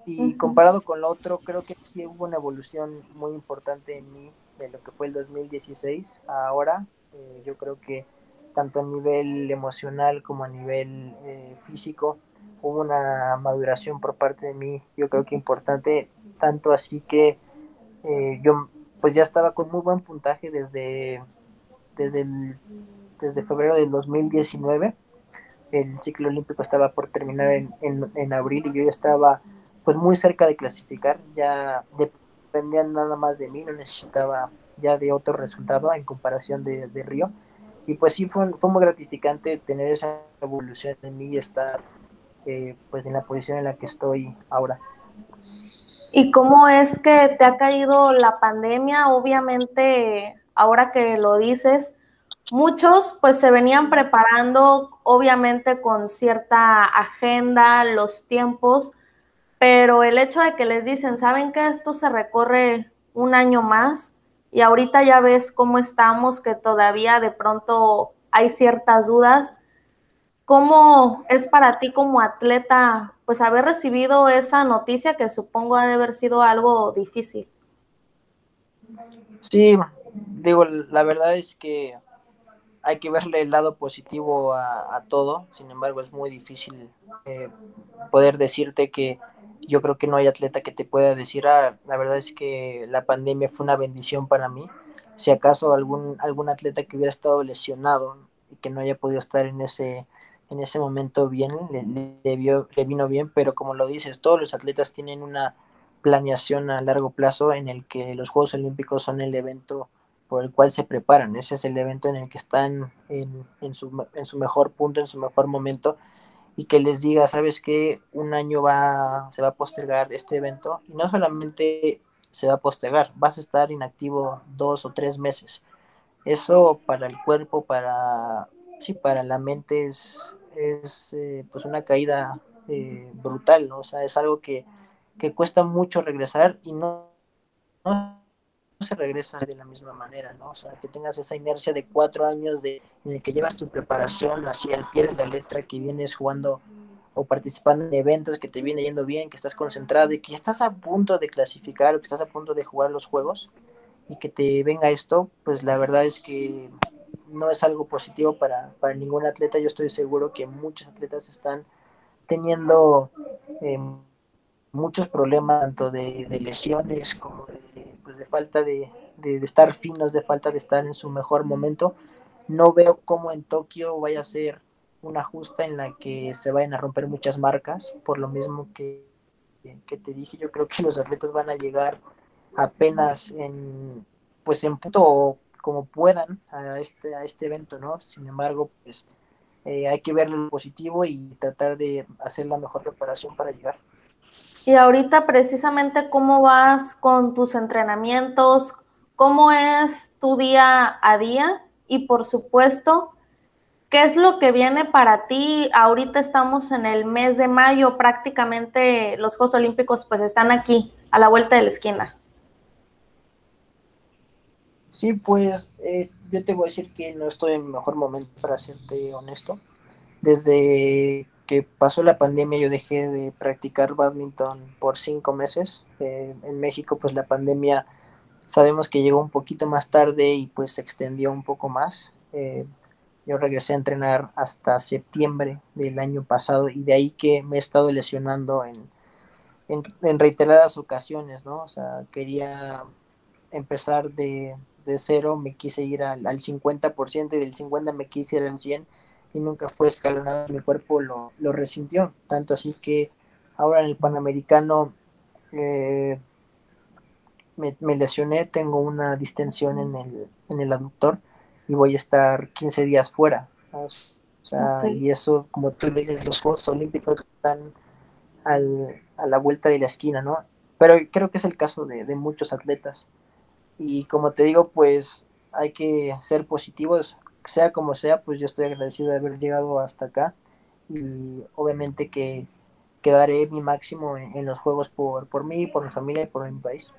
Y comparado con lo otro, creo que sí hubo una evolución muy importante en mí de lo que fue el 2016 a ahora. Eh, yo creo que tanto a nivel emocional como a nivel eh, físico hubo una maduración por parte de mí, yo creo que importante, tanto así que yo pues ya estaba con muy buen puntaje desde, desde, desde febrero del 2019 el ciclo olímpico estaba por terminar en, en, abril y yo ya estaba pues muy cerca de clasificar, ya dependía nada más de mí, no necesitaba ya de otro resultado en comparación de, de Río. Y pues sí fue, fue muy gratificante tener esa evolución en mí y estar eh, pues en la posición en la que estoy ahora. ¿Y cómo es que te ha caído la pandemia? Obviamente, ahora que lo dices, Muchos pues se venían preparando obviamente con cierta agenda, los tiempos, pero el hecho de que les dicen, saben que esto se recorre un año más y ahorita ya ves cómo estamos, que todavía de pronto hay ciertas dudas. ¿Cómo es para ti como atleta pues haber recibido esa noticia que supongo ha de haber sido algo difícil? Sí, digo, la verdad es que hay que verle el lado positivo a, todo, sin embargo es muy difícil eh, poder decirte que yo creo que no hay atleta que te pueda decir, ah, la verdad es que la pandemia fue una bendición para mí, si acaso algún, algún atleta que hubiera estado lesionado y que no haya podido estar en ese, en ese momento bien, le, le vino bien, pero como lo dices, todos los atletas tienen una planeación a largo plazo en el que los Juegos Olímpicos son el evento por el cual se preparan. Ese es el evento en el que están en, en, su, en su mejor punto, en su mejor momento, y que les diga, sabes que un año va, se va a postergar este evento, y no solamente se va a postergar, vas a estar inactivo dos o tres meses. Eso para el cuerpo, para, sí, para la mente es, es eh, pues una caída eh, brutal, ¿no? O sea, es algo que, que cuesta mucho regresar y no, no se regresa de la misma manera, ¿no? O sea, que tengas esa inercia de cuatro años de, en el que llevas tu preparación hacia el pie de la letra, que vienes jugando o participando en eventos, que te viene yendo bien, que estás concentrado y que estás a punto de clasificar o que estás a punto de jugar los juegos y que te venga esto, pues la verdad es que no es algo positivo para, para ningún atleta. Yo estoy seguro que muchos atletas están teniendo eh, muchos problemas, tanto de, lesiones como de, pues de falta de, de, estar finos, de falta de estar en su mejor momento. No veo cómo en Tokio vaya a ser una justa en la que se vayan a romper muchas marcas, por lo mismo que, que te dije, yo creo que los atletas van a llegar apenas en pues en punto como puedan a este a este evento no sin embargo pues eh, hay que ver lo positivo y tratar de hacer la mejor preparación para llegar y ahorita precisamente cómo vas con tus entrenamientos cómo es tu día a día y por supuesto ¿Qué es lo que viene para ti? Ahorita estamos en el mes de mayo, prácticamente los Juegos Olímpicos pues están aquí, a la vuelta de la esquina. Sí, pues eh, yo te voy a decir que no estoy en mejor momento, para serte honesto. Desde que pasó la pandemia yo dejé de practicar badminton por cinco meses. Eh, en México pues la pandemia sabemos que llegó un poquito más tarde y pues se extendió un poco más. Eh, yo regresé a entrenar hasta septiembre del año pasado y de ahí que me he estado lesionando en, en, reiteradas ocasiones, ¿no? O sea, quería empezar de, de cero, me quise ir al, al 50% y del 50% me quise ir al 100% y nunca fue escalonado, mi cuerpo lo, lo resintió, tanto así que ahora en el Panamericano eh, me, me, lesioné, tengo una distensión en el, en el aductor y voy a estar 15 días fuera. O sea, y eso, como tú le dices, los Juegos Olímpicos están al, a la vuelta de la esquina, ¿no? Pero creo que es el caso de, de muchos atletas. Y como te digo, pues hay que ser positivos, sea como sea, pues yo estoy agradecido de haber llegado hasta acá y obviamente que, quedaré daré mi máximo en, en, los juegos por, por mí, por mi familia y por mi país.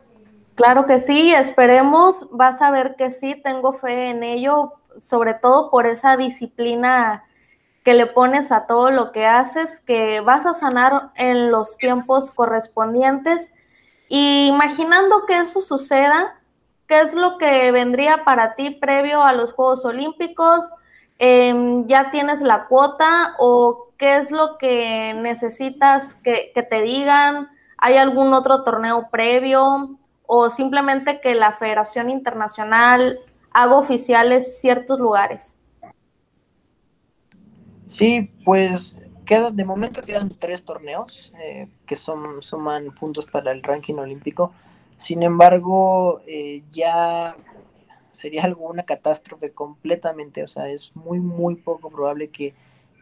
Claro que sí, esperemos, vas a ver que sí, tengo fe en ello, sobre todo por esa disciplina que le pones a todo lo que haces, que vas a sanar en los tiempos correspondientes. Y imaginando que eso suceda, ¿qué es lo que vendría para ti previo a los Juegos Olímpicos? Eh, ¿Ya tienes la cuota o qué es lo que necesitas que, que te digan? ¿Hay algún otro torneo previo? o simplemente que la Federación Internacional haga oficiales ciertos lugares? Sí, pues quedan, de momento quedan tres torneos eh, que son, suman puntos para el ranking olímpico. Sin embargo, eh, ya sería algo una catástrofe completamente, o sea, es muy, muy poco probable que,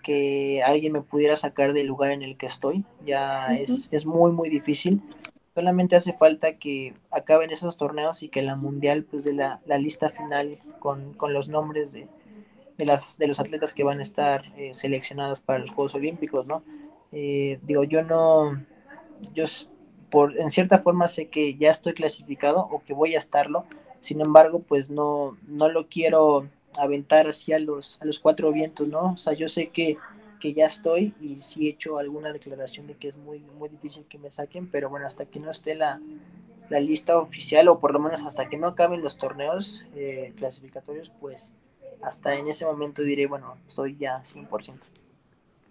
que alguien me pudiera sacar del lugar en el que estoy. Ya es, es muy, muy difícil. Solamente hace falta que acaben esos torneos y que la mundial, pues de la, la lista final con, con los nombres de, de, las, de los atletas que van a estar eh, seleccionados para los Juegos Olímpicos, ¿no? Eh, digo, yo no, yo por, en cierta forma sé que ya estoy clasificado o que voy a estarlo, sin embargo, pues no, no lo quiero aventar hacia los, a los cuatro vientos, ¿no? O sea, yo sé que que ya estoy y sí he hecho alguna declaración de que es muy, muy difícil que me saquen, pero bueno, hasta que no esté la, la lista oficial o por lo menos hasta que no acaben los torneos eh, clasificatorios, pues hasta en ese momento diré, bueno, estoy ya 100%.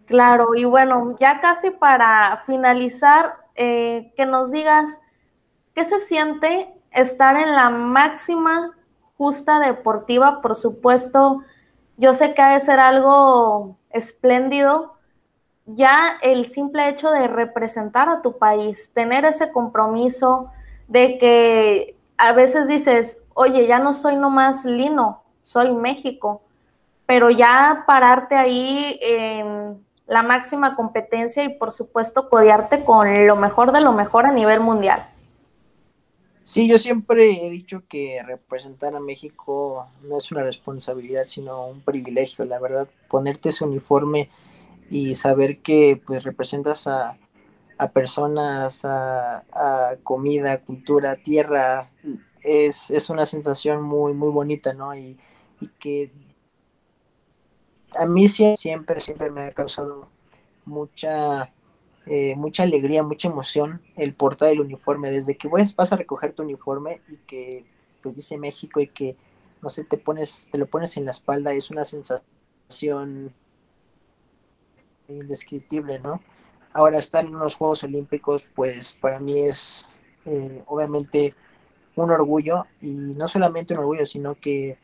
Claro, y bueno, ya casi para finalizar, eh, que nos digas, ¿qué se siente estar en la máxima justa deportiva? Por supuesto, yo sé que ha de ser algo espléndido ya el simple hecho de representar a tu país, tener ese compromiso de que a veces dices, oye, ya no soy nomás Lino, soy México, pero ya pararte ahí en la máxima competencia y por supuesto codearte con lo mejor de lo mejor a nivel mundial. Sí, yo siempre he dicho que representar a México no es una responsabilidad, sino un privilegio, la verdad. Ponerte ese uniforme y saber que pues representas a, personas, a, comida, cultura, tierra, es, es, una sensación muy, muy bonita, ¿no? Y que a mí siempre, siempre me ha causado mucha, eh, mucha alegría, mucha emoción el portar el uniforme. Desde que vas a recoger tu uniforme y que pues dice México y que no sé, te pones, te lo pones en la espalda, es una sensación indescriptible, ¿no? Ahora estar en unos Juegos Olímpicos, pues para mí es eh, obviamente un orgullo y no solamente un orgullo, sino que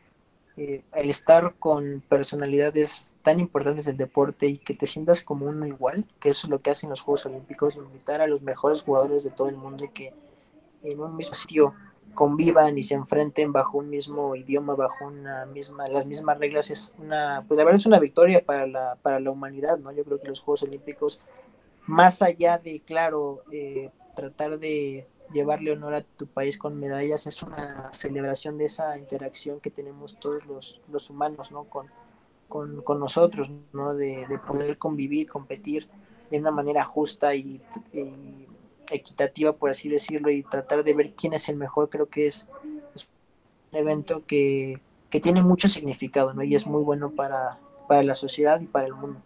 eh, el estar con personalidades tan importantes del deporte y que te sientas como uno igual, que eso es lo que hacen los Juegos Olímpicos, invitar a los mejores jugadores de todo el mundo y que en un mismo sitio convivan y se enfrenten bajo un mismo idioma, bajo una misma, las mismas reglas, es una, pues la verdad es una victoria para la, para la humanidad, ¿no? Yo creo que los Juegos Olímpicos, más allá de, claro, eh, tratar de llevarle honor a tu país con medallas es una celebración de esa interacción que tenemos todos los, los humanos, ¿no? Con, con, nosotros, ¿no? De, poder convivir, competir de una manera justa y, equitativa, por así decirlo, y tratar de ver quién es el mejor, creo que es, un evento que, que, tiene mucho significado, ¿no? Y es muy bueno para, para la sociedad y para el mundo.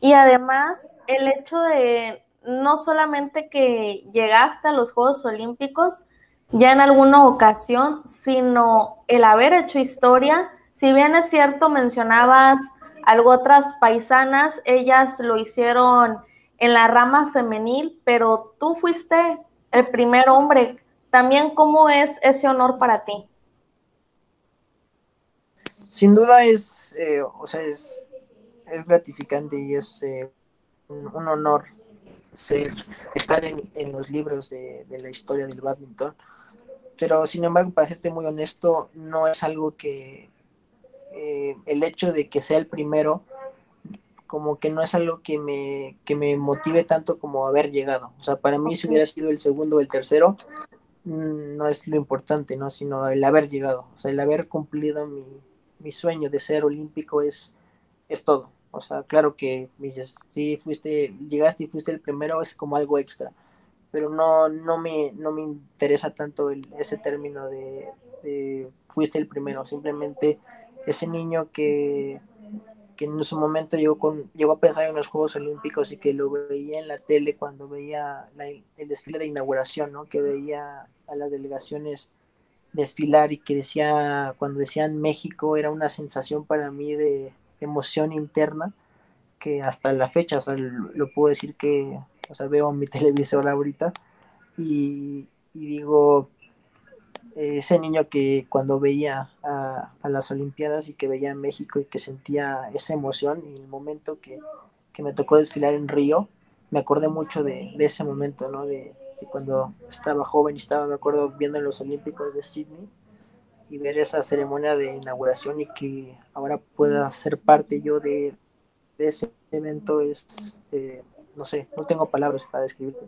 Y además, el hecho de no solamente que llegaste a los Juegos Olímpicos ya en alguna ocasión, sino el haber hecho historia. Si bien es cierto, mencionabas algo otras paisanas, ellas lo hicieron en la rama femenil, pero tú fuiste el primer hombre. También, ¿cómo es ese honor para ti? Sin duda es, eh, o sea, es, gratificante y es eh, un honor ser, estar en, los libros de, la historia del badminton. Pero sin embargo, para serte muy honesto, no es algo que eh, el hecho de que sea el primero, como que no es algo que me, que me motive tanto como haber llegado. O sea, para mí si hubiera sido el segundo o el tercero, mm, no es lo importante, ¿no? Sino el haber llegado. O sea, el haber cumplido mi, mi sueño de ser olímpico es, es todo. O sea, claro que me dices, sí, fuiste, llegaste y fuiste el primero, es como algo extra. Pero no, no, me, no me interesa tanto el, ese término de, fuiste el primero. Simplemente ese niño que, que en su momento llegó, con, llegó a pensar en los Juegos Olímpicos y que lo veía en la tele cuando veía el desfile de inauguración, ¿no? Que veía a las delegaciones desfilar y que decía, cuando decían México, era una sensación para mí de emoción interna que hasta la fecha, o sea, lo puedo decir que, o sea, veo mi televisor ahorita y, digo, ese niño que cuando veía a, las Olimpiadas y que veía a México y que sentía esa emoción y el momento que, me tocó desfilar en Río, me acordé mucho de, ese momento, ¿no? De, de, cuando estaba joven y estaba, me acuerdo, viendo los Olímpicos de Sydney y ver esa ceremonia de inauguración y que ahora pueda ser parte yo de, ese evento es, eh, no sé, no tengo palabras para describirte.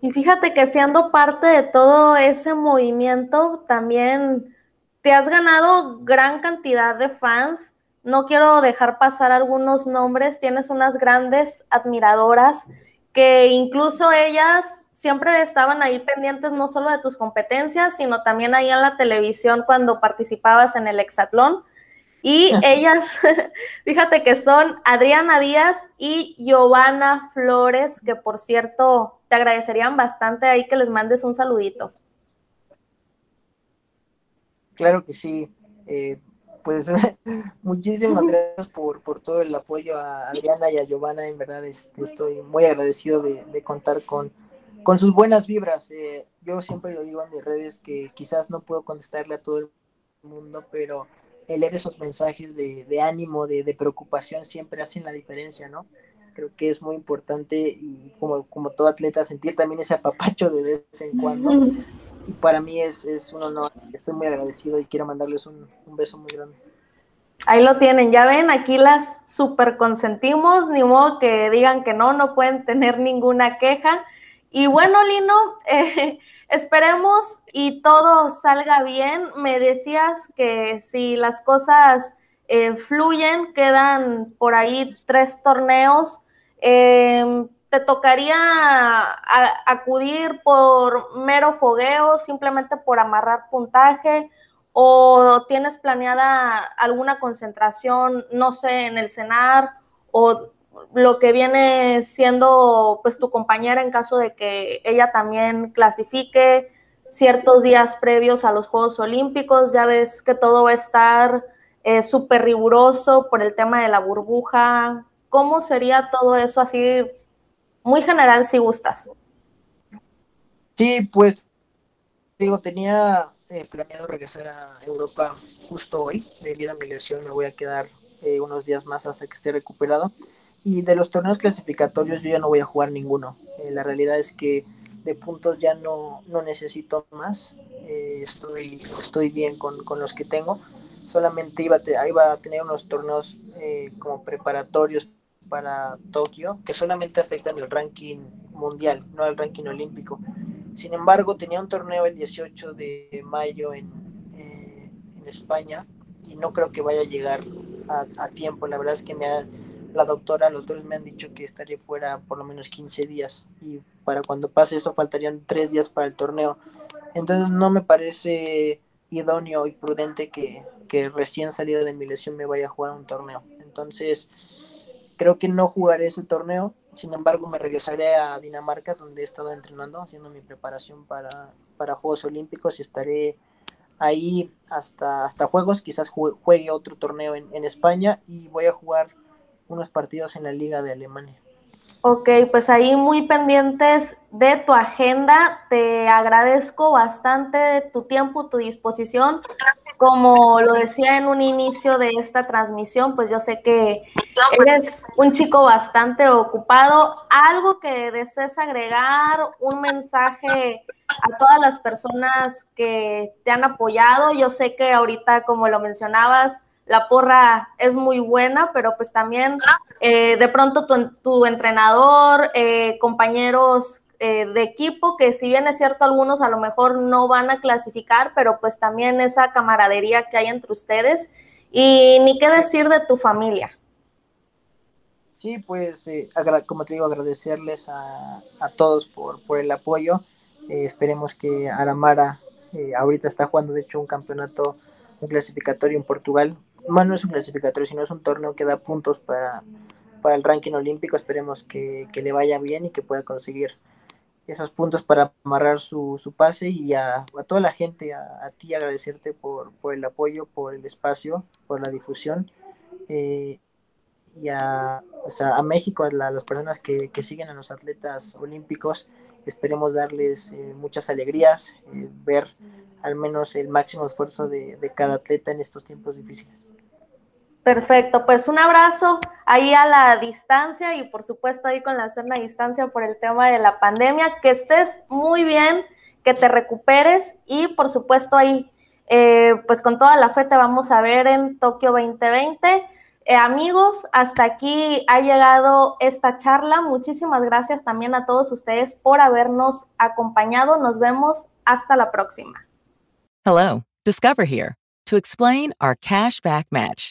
Y fíjate que siendo parte de todo ese movimiento, también te has ganado gran cantidad de fans. No quiero dejar pasar algunos nombres, tienes unas grandes admiradoras que incluso ellas siempre estaban ahí pendientes no solo de tus competencias, sino también ahí en la televisión cuando participabas en el hexatlón. Y ellas, fíjate que son Adriana Díaz y Giovanna Flores, que por cierto te agradecerían bastante ahí que les mandes un saludito. Claro que sí. Eh, pues muchísimas gracias por, todo el apoyo a Adriana y a Giovanna, en verdad este, estoy muy agradecido de, contar con, con sus buenas vibras. Eh, yo siempre lo digo en mis redes que quizás no puedo contestarle a todo el mundo, pero el leer esos mensajes de, ánimo, de, preocupación, siempre hacen la diferencia, ¿no? Creo que es muy importante y como, como todo atleta sentir también ese apapacho de vez en cuando para mí es, es un honor, estoy muy agradecido y quiero mandarles un, beso muy grande. Ahí lo tienen, ya ven, aquí las super consentimos, ni modo que digan que no, no pueden tener ninguna queja. Y bueno, Lino, eh, esperemos y todo salga bien. Me decías que si las cosas eh, fluyen, quedan por ahí tres torneos. Eh, ¿te tocaría acudir por mero fogueo, simplemente por amarrar puntaje? ¿O tienes planeada alguna concentración, no sé, en el cenar o lo que viene siendo pues tu compañera en caso de que ella también clasifique ciertos días previos a los Juegos Olímpicos? Ya ves que todo va a estar eh, súper riguroso por el tema de la burbuja. ¿Cómo sería todo eso así muy general si gustas? Sí, pues digo, tenía eh, planeado regresar a Europa justo hoy. Debido a mi lesión me voy a quedar eh, unos días más hasta que esté recuperado. Y de los torneos clasificatorios yo ya no voy a jugar ninguno. Eh, la realidad es que de puntos ya no, no necesito más. estoy, estoy bien con, con, los que tengo. Solamente iba a, iba a tener unos torneos como preparatorios para Tokio que solamente afectan el ranking mundial, no al ranking olímpico. Sin embargo, tenía un torneo el 18 de mayo en, eh, en España y no creo que vaya a llegar a, tiempo. La verdad es que me la doctora, los dos me han dicho que estaría fuera por lo menos 15 días y para cuando pase eso faltarían 3 días para el torneo. Entonces no me parece idóneo y prudente que, que recién salida de mi lesión me vaya a jugar un torneo. Entonces creo que no jugaré ese torneo sin embargo, me regresaré a Dinamarca, donde he estado entrenando, haciendo mi preparación para, para Juegos Olímpicos y estaré ahí hasta, hasta Juegos. Quizás juegue otro torneo en, en España y voy a jugar unos partidos en la Liga de Alemania. Ok, pues ahí muy pendientes de tu agenda. Te agradezco bastante tu tiempo, tu disposición. Como lo decía en un inicio de esta transmisión, pues yo sé que eres un chico bastante ocupado. ¿Algo que desees agregar? ¿Un mensaje a todas las personas que te han apoyado? Yo sé que ahorita, como lo mencionabas, la porra es muy buena, pero pues también eh, de pronto tu, tu entrenador, eh, compañeros eh, de equipo, que si bien es cierto, algunos a lo mejor no van a clasificar, pero pues también esa camaradería que hay entre ustedes. Y ni qué decir de tu familia. Sí, pues eh, como te digo, agradecerles a, a todos por, por, el apoyo. Eh, esperemos que Aramara ahorita está jugando, de hecho, un campeonato, un clasificatorio en Portugal. Bueno, no es un clasificatorio, sino es un torneo que da puntos para, para el ranking olímpico. Esperemos que, que le vaya bien y que pueda conseguir esos puntos para amarrar su, su pase y a, a, toda la gente, a, ti agradecerte por, por, el apoyo, por el espacio, por la difusión eh, y a, o sea, a México, a, las personas que, que, siguen a los atletas olímpicos, esperemos darles eh, muchas alegrías, eh, ver al menos el máximo esfuerzo de, de cada atleta en estos tiempos difíciles. Perfecto, pues un abrazo ahí a la distancia y por supuesto ahí con la cena distancia por el tema de la pandemia. Que estés muy bien, que te recuperes y por supuesto ahí, eh, pues con toda la fe te vamos a ver en Tokio 2020. Eh, amigos, hasta aquí ha llegado esta charla. Muchísimas gracias también a todos ustedes por habernos acompañado. Nos vemos hasta la próxima. Hello, Discover here to explain our cashback match.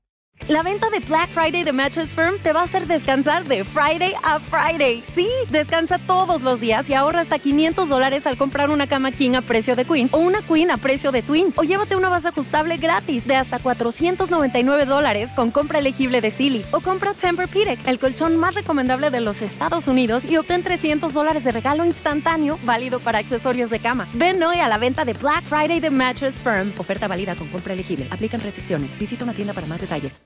La venta de Black Friday de Mattress Firm te va a hacer descansar de Friday a Friday. Sí, descansa todos los días y ahorra hasta 500 dólares al comprar una cama King a precio de Queen o una Queen a precio de Twin. O llévate una base ajustable gratis de hasta 499 dólares con compra elegible de Silly. O compra Tempur-Pedic, el colchón más recomendable de los Estados Unidos y obtén 300 dólares de regalo instantáneo válido para accesorios de cama. Ven hoy a la venta de Black Friday de Mattress Firm. Oferta válida con compra elegible. Aplican restricciones. Visita una tienda para más detalles.